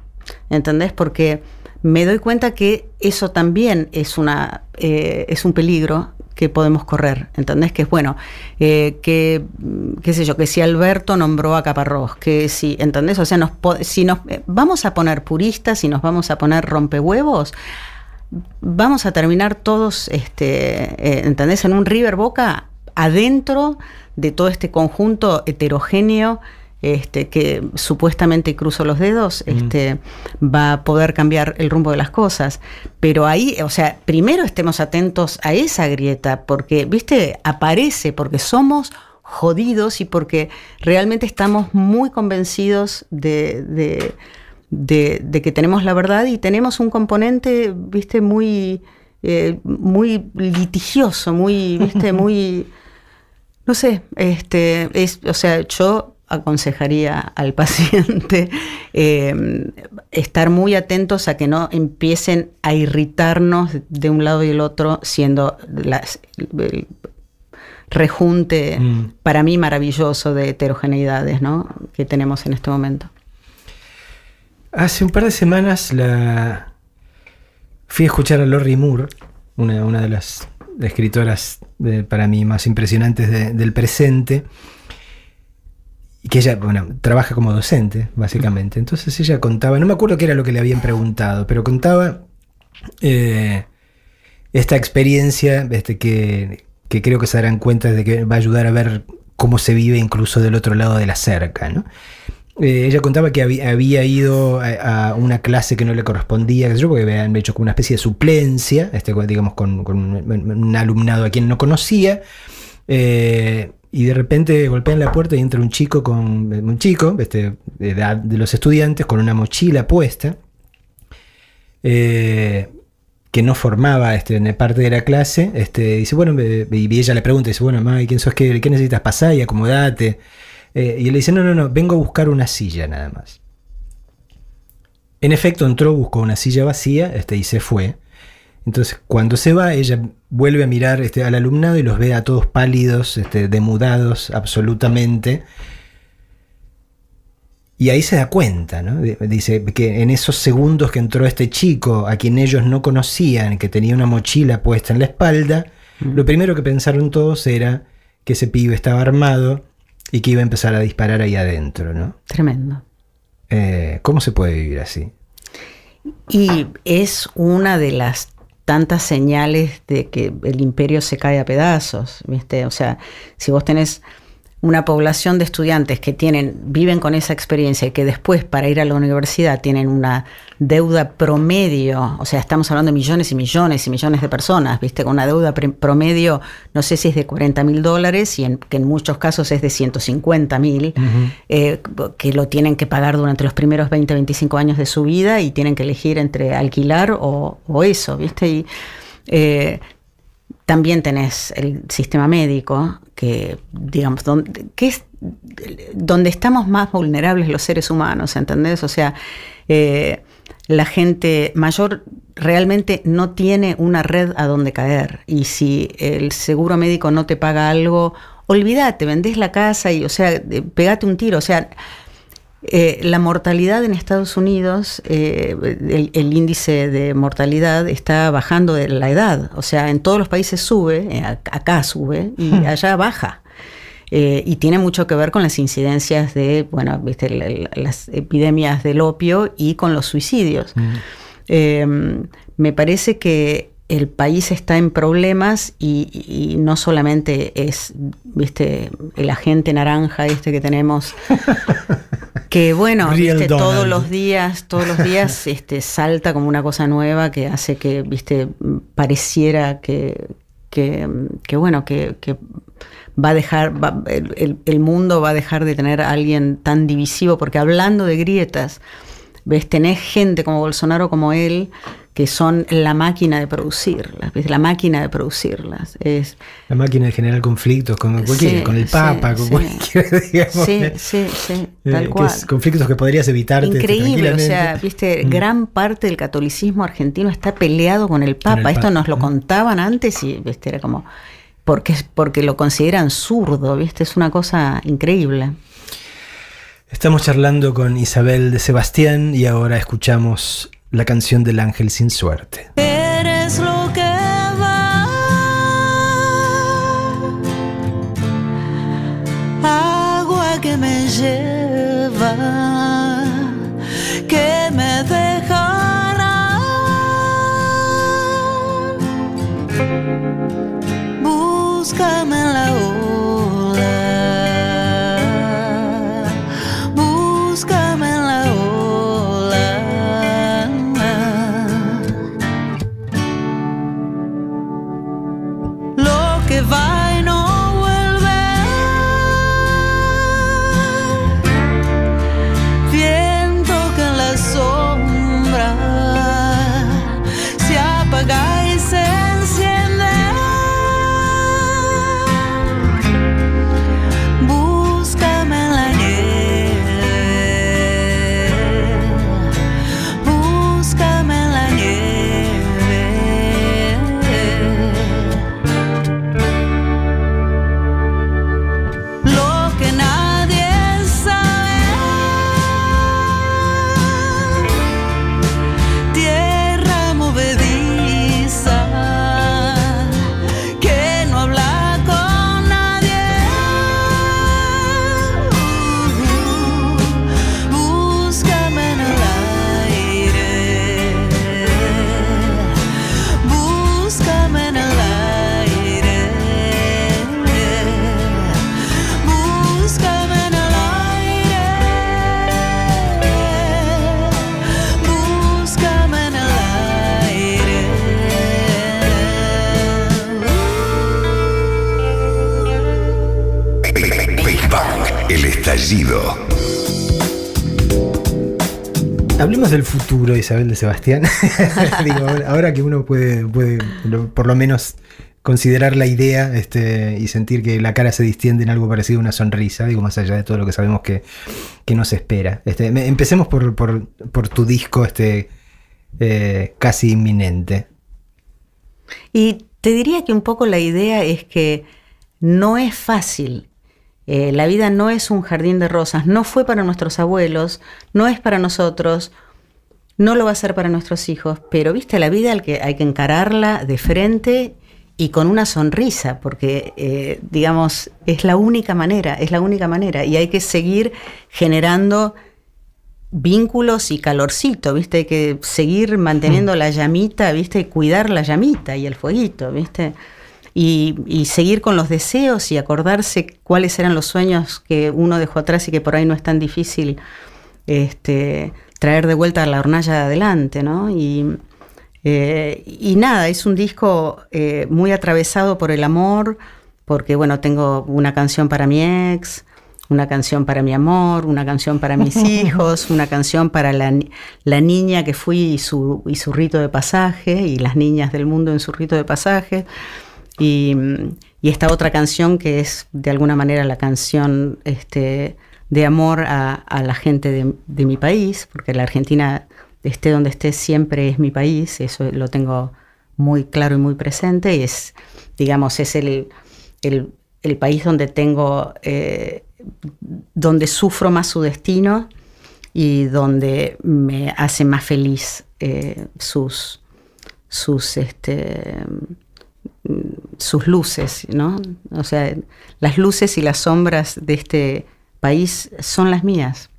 ¿Entendés? Porque me doy cuenta que eso también es, una, eh, es un peligro que podemos correr, ¿entendés? Que es bueno, eh, que, qué sé yo, que si Alberto nombró a Caparrós, que si, ¿entendés? O sea, si nos eh, vamos a poner puristas y nos vamos a poner rompehuevos, vamos a terminar todos, este, ¿entendés? En un River Boca adentro de todo este conjunto heterogéneo este, que supuestamente cruzo los dedos, este, va a poder cambiar el rumbo de las cosas. Pero ahí, o sea, primero estemos atentos a esa grieta, porque, viste, aparece, porque somos jodidos y porque realmente estamos muy convencidos de, de, que tenemos la verdad y tenemos un componente, viste, muy, eh, muy litigioso, muy, viste, [laughs] muy... No sé, este, es, o sea, yo aconsejaría al [laughs] paciente eh, estar muy atentos a que no empiecen a irritarnos de un lado y del otro, siendo las, el rejunte mm. para mí maravilloso de heterogeneidades ¿no? que tenemos en este momento. Hace un par de semanas la... fui a escuchar a Lori Moore, una, de las escritoras para mí más impresionantes del presente y que ella, bueno, trabaja como docente, básicamente. Entonces ella contaba, no me acuerdo qué era lo que le habían preguntado, pero contaba eh, esta experiencia este, que, creo que se darán cuenta de que va a ayudar a ver cómo se vive incluso del otro lado de la cerca, ¿no? Eh, ella contaba que había, ido a, una clase que no le correspondía, yo, porque habían hecho como una especie de suplencia, este, digamos, con, un, alumnado a quien no conocía. Eh, y de repente golpean la puerta y entra un chico con un chico este, de edad de los estudiantes con una mochila puesta eh, que no formaba este, parte de la clase este, dice bueno y ella le pregunta dice bueno mamá quién sos qué, qué necesitas pasar y acomodate eh, y él le dice no no no vengo a buscar una silla nada más en efecto entró buscó una silla vacía este, y se fue entonces, cuando se va, ella vuelve a mirar este, al alumnado y los ve a todos pálidos, este, demudados absolutamente. Y ahí se da cuenta, ¿no? Dice que en esos segundos que entró este chico, a quien ellos no conocían, que tenía una mochila puesta en la espalda, lo primero que pensaron todos era que ese pibe estaba armado y que iba a empezar a disparar ahí adentro, ¿no? Tremendo. Eh, ¿Cómo se puede vivir así? Y es una de las tantas señales de que el imperio se cae a pedazos, ¿viste? O sea, si vos tenés una población de estudiantes que tienen, viven con esa experiencia y que después para ir a la universidad tienen una deuda promedio, o sea, estamos hablando de millones y millones y millones de personas, ¿viste? Con una deuda promedio, no sé si es de 40 mil dólares y en, que en muchos casos es de 150 mil, eh, que lo tienen que pagar durante los primeros 20, 25 años de su vida y tienen que elegir entre alquilar o, eso, ¿viste? Y, eh, también tenés el sistema médico, que, digamos, donde, es donde estamos más vulnerables los seres humanos, ¿entendés? O sea, eh, la gente mayor realmente no tiene una red a donde caer. Y si el seguro médico no te paga algo, olvídate, vendés la casa y, o sea, pegate un tiro. O sea, eh, la mortalidad en Estados Unidos, eh, el, índice de mortalidad está bajando de la edad. O sea, en todos los países sube, eh, acá sube y hmm. allá baja. y tiene mucho que ver con las incidencias de, bueno, ¿viste? las epidemias del opio y con los suicidios. Hmm. Em, me parece que el país está en problemas y, no solamente es, viste, el agente naranja este que tenemos, [laughs] que bueno, viste, todos los días, todos los días [laughs] este, salta como una cosa nueva que hace que, viste, pareciera que, que, bueno, que, va a dejar, el, mundo va a dejar de tener a alguien tan divisivo, porque hablando de grietas, ves, tenés gente como Bolsonaro, como él, que son la máquina de producirlas, la máquina de producirlas. Es, la máquina de generar conflictos con cualquiera, con el Papa, con cualquiera, [laughs] digamos. Sí, sí, sí, eh, cual. conflictos que podrías evitar. Increíble, o sea, viste, mm. gran parte del catolicismo argentino está peleado con el Papa. Esto nos lo contaban antes y viste, era como, porque, porque lo consideran zurdo, viste, es una cosa increíble. Estamos charlando con Isabel de Sebastián y ahora escuchamos la canción del ángel sin suerte. Eres lo que va, agua que me lleva, estallido. Hablemos del futuro, Isabel de Sebastián. [laughs] Digo, ahora, que uno puede, por lo menos considerar la idea este, y sentir que la cara se distiende en algo parecido a una sonrisa, digo, más allá de todo lo que sabemos que, que nos espera. Este, me- empecemos por, por- por tu disco este, eh, casi inminente. Y te diría que un poco la idea es que no es fácil. Eh, la vida no es un jardín de rosas, no fue para nuestros abuelos, no es para nosotros, no lo va a ser para nuestros hijos, pero viste, la vida hay que, hay que encararla de frente y con una sonrisa, porque, eh, digamos, es la única manera, es la única manera, y hay que seguir generando vínculos y calorcito, ¿viste? Hay que seguir manteniendo la llamita, ¿viste? Y cuidar la llamita y el fueguito, ¿viste? Y, y seguir con los deseos y acordarse cuáles eran los sueños que uno dejó atrás y que por ahí no es tan difícil este, traer de vuelta la hornalla de adelante, ¿no? Y, eh, y nada, es un disco eh, muy atravesado por el amor, porque bueno, tengo una canción para mi ex, una canción para mi amor, una canción para mis [laughs] hijos, una canción para la, la niña que fui y su, y su rito de pasaje, y las niñas del mundo en su rito de pasaje, y, esta otra canción que es de alguna manera la canción este, de amor a, la gente de, mi país, porque la Argentina, esté donde esté, siempre es mi país, eso lo tengo muy claro y muy presente, es, digamos, es el, el, país donde tengo, eh, donde sufro más su destino y donde me hace más feliz eh, sus, sus, este, sus luces, ¿no? O sea, las luces y las sombras de este país son las mías.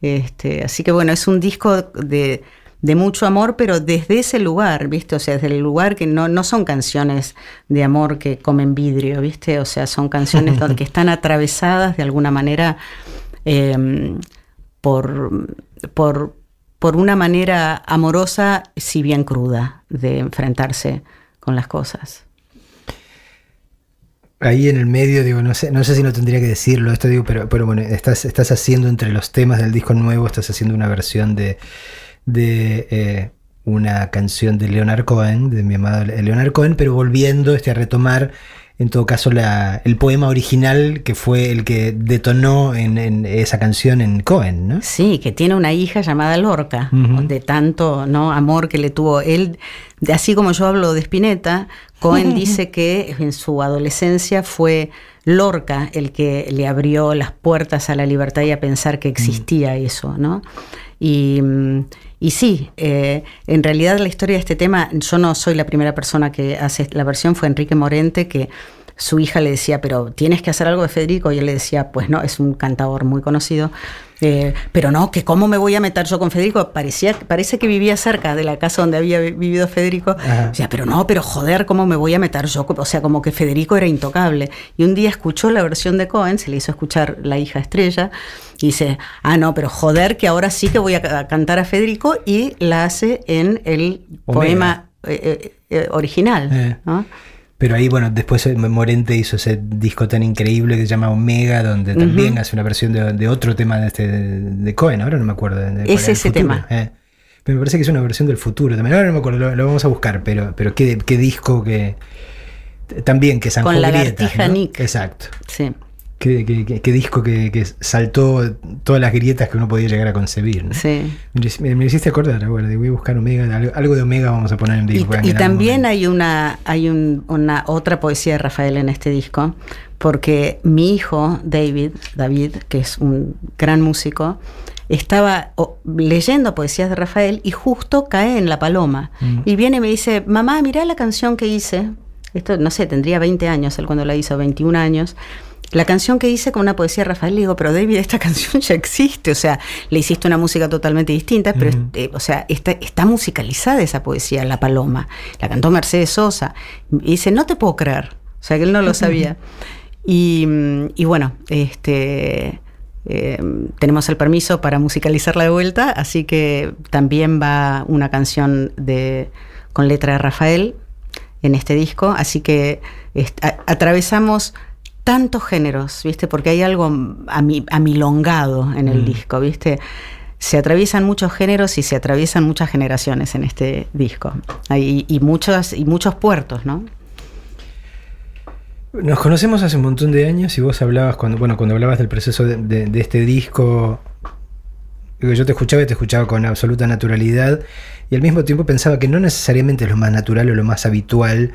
Este, así que bueno, es un disco de, de mucho amor, pero desde ese lugar, ¿viste? O sea, desde el lugar que no, no son canciones de amor que comen vidrio, ¿viste? O sea, son canciones [laughs] donde, que están atravesadas de alguna manera eh, por, por, por una manera amorosa, si bien cruda, de enfrentarse con las cosas. Ahí en el medio, digo, no sé, no sé si no tendría que decirlo esto, digo, pero, pero bueno, estás, estás haciendo entre los temas del disco nuevo, estás haciendo una versión de, de eh, una canción de Leonard Cohen, de mi amado Leonard Cohen, pero volviendo este, a retomar en todo caso la, el poema original que fue el que detonó en, en esa canción en Cohen, ¿no? Sí, que tiene una hija llamada Lorca, Ujú. de tanto ¿no? amor que le tuvo él. Así como yo hablo de Spinetta, Cohen [laughs] dice que en su adolescencia fue Lorca el que le abrió las puertas a la libertad y a pensar que existía eso, ¿no? Y, mm, y sí, eh, en realidad la historia de este tema, yo no soy la primera persona que hace la versión, fue Enrique Morente, que su hija le decía, pero tienes que hacer algo de Federico, y él le decía, pues no, es un cantador muy conocido, eh, pero no, que cómo me voy a meter yo con Federico, parecía, parece que vivía cerca de la casa donde había vi- vivido Federico, Ajá. o sea, pero no, pero joder, ¿cómo me voy a meter yo? O sea, como que Federico era intocable. Y un día escuchó la versión de Cohen, se le hizo escuchar La hija estrella, y dice, ah, no, pero joder, que ahora sí que voy a ca- cantar a Federico, y la hace en el Omega. poema eh, eh, original. ¿no? Pero ahí, bueno, después eh, Morente hizo ese disco tan increíble que se llama Omega, donde también hace una versión de, otro tema de, este, de Cohen, ahora no me acuerdo. es ese tema. Eh. Pero me parece que es una versión del futuro también. Ahora no me acuerdo, lo, vamos a buscar, pero, pero qué, qué disco que. También que San Con la ¿no? Nick. Exacto. Sí. Qué, disco que, saltó todas las grietas que uno podía llegar a concebir. Sí. Me, hiciste acordar ahora, voy a buscar Omega, algo, de Omega vamos a poner en disco. Y, también hay una, hay una otra poesía de Rafael en este disco, porque mi hijo, David, David, que es un gran músico, estaba leyendo poesías de Rafael y justo cae en La Paloma. Mm. Y viene y me dice, mamá, mirá la canción que hice. Esto, no sé, tendría 20 años, él cuando la hizo, 21 años la canción que hice con una poesía de Rafael, le digo, pero David, esta [laughs] canción ya existe, o sea, le hiciste una música totalmente distinta, pero, eh, o sea, está, está, musicalizada esa poesía, La Paloma, la cantó Mercedes Sosa, y dice, no te puedo creer, o sea, que él no lo sabía. y, bueno, este... Eh, tenemos el permiso para musicalizarla de vuelta, así que también va una canción de, con letra de Rafael en este disco, así que atravesamos tantos géneros, ¿viste? Porque hay algo amilongado en el mm. disco, ¿viste? Se atraviesan muchos géneros y se atraviesan muchas generaciones en este disco. y, muchos, y muchos puertos, ¿no? Nos conocemos hace un montón de años y vos hablabas, cuando, bueno, cuando hablabas del proceso de, este disco, yo te escuchaba y te escuchaba con absoluta naturalidad y al mismo tiempo pensaba que no necesariamente es lo más natural o lo más habitual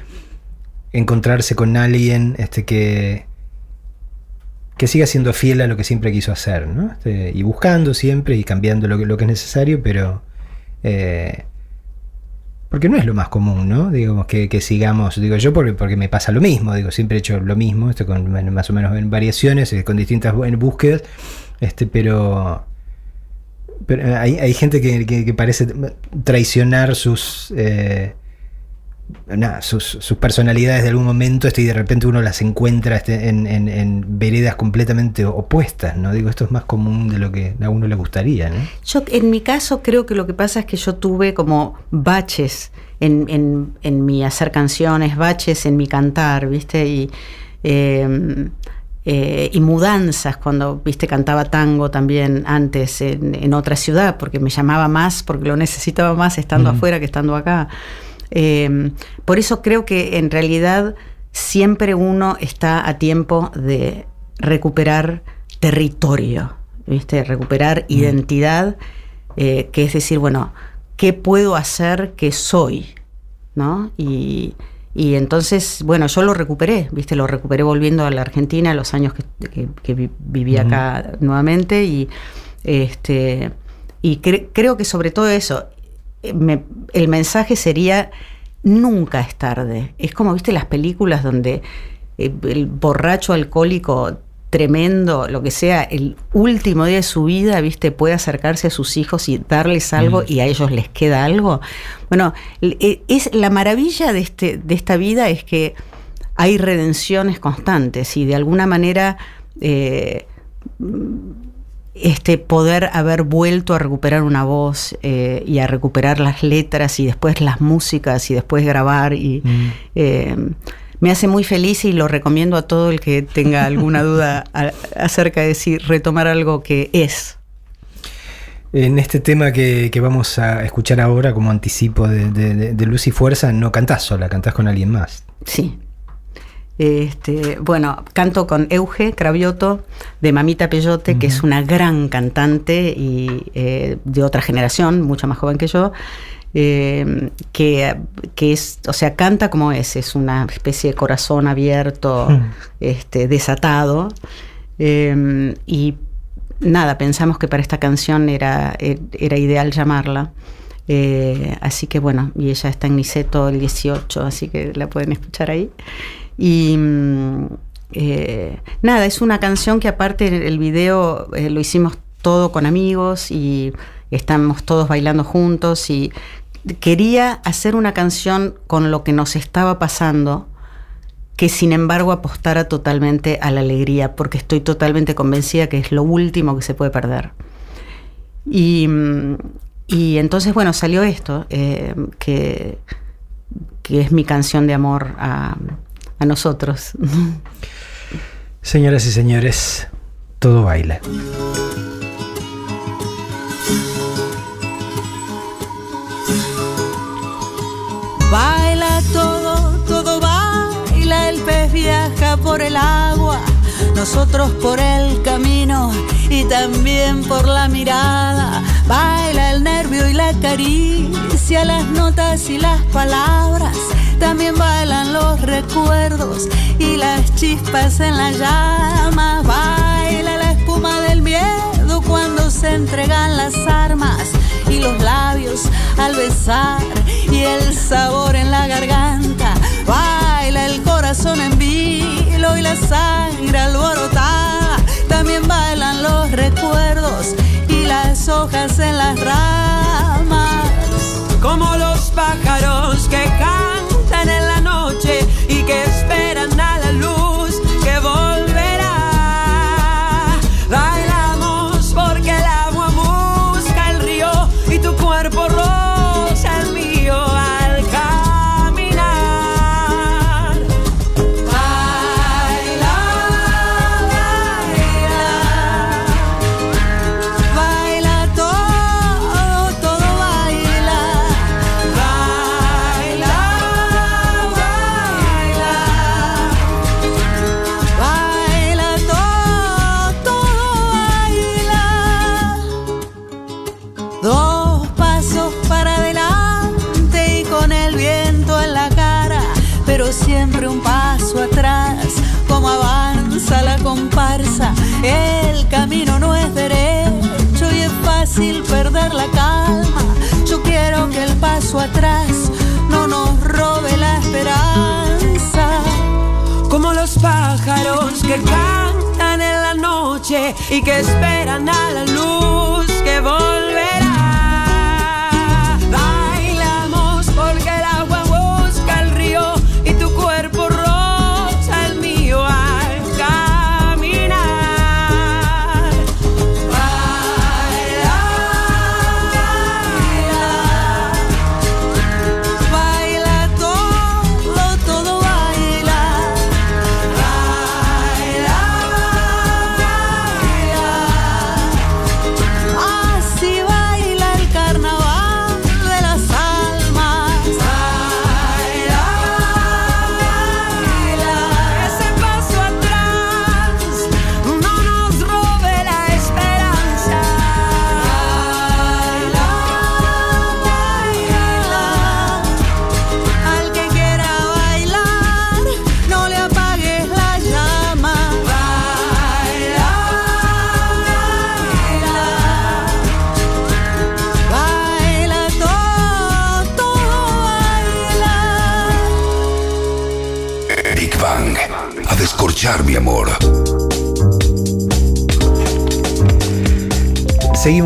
encontrarse con alguien este, que, que siga siendo fiel a lo que siempre quiso hacer, ¿no? Este, y buscando siempre y cambiando lo que, lo que es necesario, pero... Eh, porque no es lo más común, ¿no? Digamos que, sigamos, digo yo porque, porque me pasa lo mismo, digo, siempre he hecho lo mismo, esto con más o menos en variaciones, eh, con distintas búsquedas, este, pero, pero hay, hay gente que, parece traicionar sus... Eh, sus, personalidades de algún momento este, y de repente uno las encuentra este, en, veredas completamente opuestas, ¿no? Digo, esto es más común de lo que a uno le gustaría, Yo, en mi caso, creo que lo que pasa es que yo tuve como baches en, mi hacer canciones, baches en mi cantar, ¿viste? Y, em, eh, y mudanzas cuando, viste, cantaba tango también antes en, otra ciudad, porque me llamaba más, porque lo necesitaba más estando afuera que estando acá. Em, por eso creo que en realidad siempre uno está a tiempo de recuperar territorio, ¿viste? recuperar mm. identidad, eh, que es decir, bueno, ¿qué puedo hacer que soy? ¿No? Y, entonces, bueno, yo lo recuperé, ¿viste? Lo recuperé volviendo a la Argentina los años que, viví acá nuevamente y, este, y creo que sobre todo eso, el mensaje sería, nunca es tarde. Es como, viste, las películas donde eh, el borracho alcohólico tremendo, lo que sea, el último día de su vida, viste, puede acercarse a sus hijos y darles algo mm. y a ellos les queda algo. Bueno, e, es la maravilla de, este, de esta vida es que hay redenciones constantes y de alguna manera eh, este poder haber vuelto a recuperar una voz eh, y a recuperar las letras y después las músicas y después grabar y mm. eh, me hace muy feliz y lo recomiendo a todo el que tenga alguna duda acerca de si retomar algo que es. En este tema que, vamos a escuchar ahora como anticipo de, de Luz y Fuerza, no cantás sola, cantás con alguien más. Sí, este, bueno, canto con Euge Cravioto de Mamita Peyote, que es una gran cantante y eh, de otra generación, mucho más joven que yo. Eh, que, es, o sea, canta como es, es una especie de corazón abierto, este, desatado. Eh, y nada, pensamos que para esta canción era, era ideal llamarla. así que bueno, y ella está en Niceto el 18, así que la pueden escuchar ahí. Y mm, eh, nada, es una canción que aparte el video eh, lo hicimos todo con amigos y estamos todos bailando juntos y quería hacer una canción con lo que nos estaba pasando que sin embargo apostara totalmente a la alegría, porque estoy totalmente convencida que es lo último que se puede perder. Y, mm, entonces, bueno, salió esto, eh, que, que, es mi canción de amor a, a nosotros. Señoras y señores, todo baila. Baila todo, todo baila, el pez viaja por el agua, nosotros por el camino y también por la mirada. Baila el nervio y la caricia, las notas y las palabras. También bailan los recuerdos y las chispas en las llamas. Baila la espuma del miedo cuando se entregan las armas y los labios al besar y el sabor en la garganta. Baila el corazón en vilo y la sangre alborotada. También bailan los recuerdos y las hojas en las ramas. Como los pájaros que cantan que cantan en la noche y que esperan a la luz que volverá.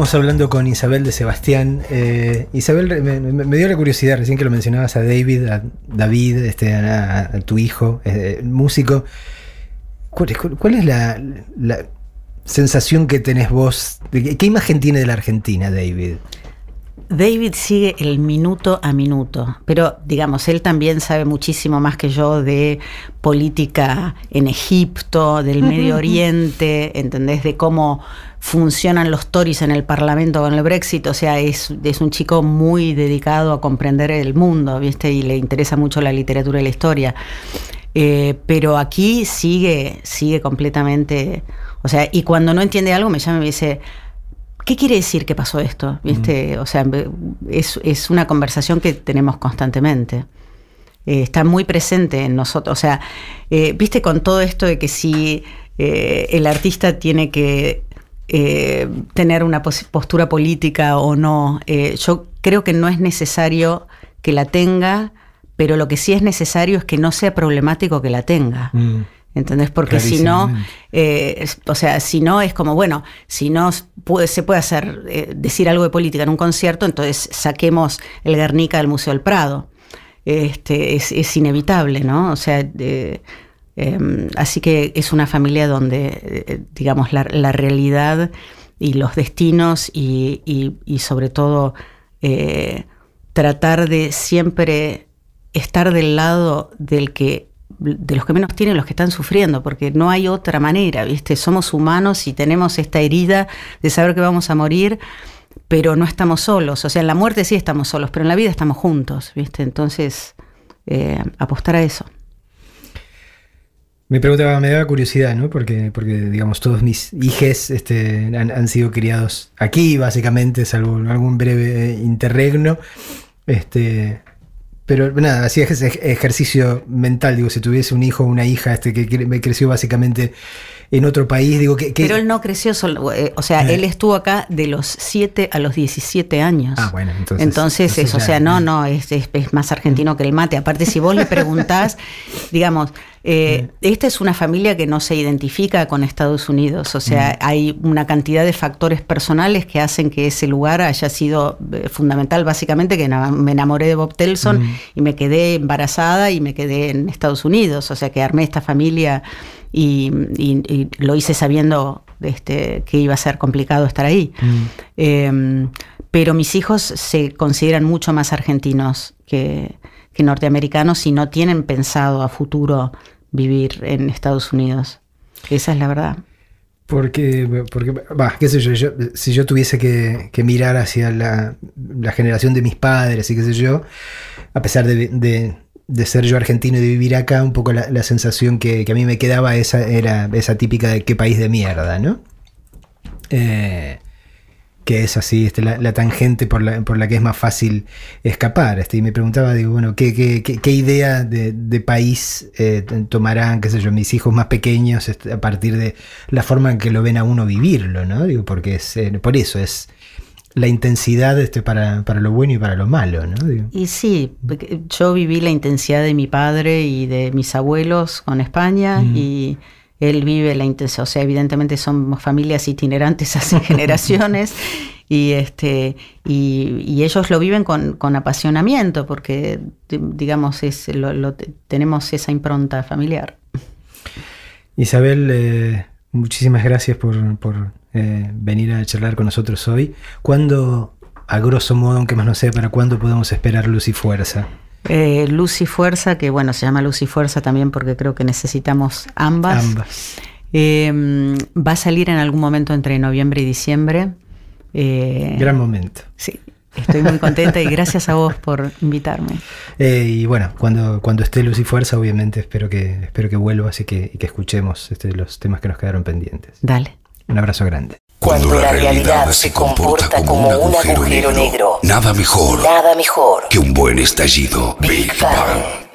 Seguimos hablando con Isabel de Sebastián. Eh, Isabel, me, dio la curiosidad recién que lo mencionabas a David, a David, este, a, tu hijo, eh, músico. ¿Cuál, es- la, la sensación que tenés vos? ¿Qué imagen tiene de la Argentina, David? David sigue el minuto a minuto, pero digamos, él también sabe muchísimo más que yo de política en Egipto, del Medio Oriente, ¿entendés? De cómo funcionan los Tories en el Parlamento con el Brexit, o sea, es, es un chico muy dedicado a comprender el mundo, ¿viste? Y le interesa mucho la literatura y la historia. Eh, pero aquí sigue, sigue completamente, o sea, y cuando no entiende algo me llama y me dice, ¿Qué quiere decir que pasó esto? ¿Viste? O sea, es, es una conversación que tenemos constantemente. Eh, está muy presente en nosotros. O sea, eh, viste con todo esto de que si eh, el artista tiene que tener una pos- postura política o no, yo creo que no es necesario que la tenga, pero lo que sí es necesario es que no sea problemático que la tenga. Mm. ¿Entendés? Porque si no, eh, o sea, si no es como, bueno, si no puede, se puede hacer, eh, decir algo de política en un concierto, entonces saquemos el Guernica del Museo del Prado. Este, es, es inevitable, ¿no? O sea, de- em, así que es una familia donde, eh, digamos, la, la realidad y los destinos y, y- y sobre todo tratar de siempre estar del lado del que de los que menos tienen los que están sufriendo, porque no hay otra manera, ¿viste? Somos humanos y tenemos esta herida de saber que vamos a morir, pero no estamos solos. O sea, en la muerte sí estamos solos, pero en la vida estamos juntos, ¿viste? Entonces, eh, apostar a eso. Me preguntaba, me daba curiosidad, ¿no? Porque, porque digamos, todos mis hijos este, han, sido criados aquí, básicamente, salvo algún breve interregno. Este, pero nada, hacía ese ejercicio mental, digo, si tuviese un hijo o una hija este, que me creció básicamente en otro país, digo que... Pero él no creció solo, eh, o sea, él estuvo acá de los 7 a los 17 años. Ah, bueno, entonces... Entonces, es, o sea, no, no, es, es, más argentino que el mate. Aparte, si vos le preguntás, [laughs] digamos, eh, esta es una familia que no se identifica con Estados Unidos, o sea, hay una cantidad de factores personales que hacen que ese lugar haya sido eh, fundamental, básicamente que me enamoré de Bob Telson y me quedé embarazada y me quedé en Estados Unidos, o sea, que armé esta familia y, lo hice sabiendo este, que iba a ser complicado estar ahí. Em, pero mis hijos se consideran mucho más argentinos que, que norteamericanos y no tienen pensado a futuro vivir en Estados Unidos. Esa es la verdad. Porque, porque qué sé yo, si yo tuviese que, mirar hacia la, generación de mis padres y qué sé yo, a pesar de, ser yo argentino y de vivir acá, un poco la, sensación que, a mí me quedaba esa, era esa típica de qué país de mierda, ¿no? Eh, que es así, este, la, tangente por la, por la, que es más fácil escapar. Este, y me preguntaba, digo, bueno, ¿qué, qué, qué, idea de, país eh, tomarán, qué sé yo, mis hijos más pequeños este, a partir de la forma en que lo ven a uno vivirlo, ¿no? Digo, porque es, eh, por eso es la intensidad este, para, para, lo bueno y para lo malo, ¿no? Y sí, yo viví la intensidad de mi padre y de mis abuelos con España y él vive la intención, o sea, evidentemente somos familias itinerantes [laughs] hace generaciones [laughs] y, este, y, ellos lo viven con, apasionamiento porque, digamos, es, lo, tenemos esa impronta familiar. Isabel, eh, muchísimas gracias por, eh, venir a charlar con nosotros hoy. ¿Cuándo, a grosso modo, aunque más no sé, para cuándo podemos esperar luz y fuerza? Eh, Luz y Fuerza, que bueno, se llama Luz y Fuerza también porque creo que necesitamos ambas. Em, va a salir en algún momento entre noviembre y diciembre. Eh, Gran momento. Sí, estoy muy contenta y gracias a vos por invitarme. [laughs] Eh, y bueno, cuando, cuando esté Luz y Fuerza, obviamente espero que, espero que vuelvas y que, que escuchemos este, los temas que nos quedaron pendientes. Dale. Un abrazo grande. Cuando la realidad se comporta como un agujero negro, nada mejor, nada mejor que un buen estallido. Big Bang.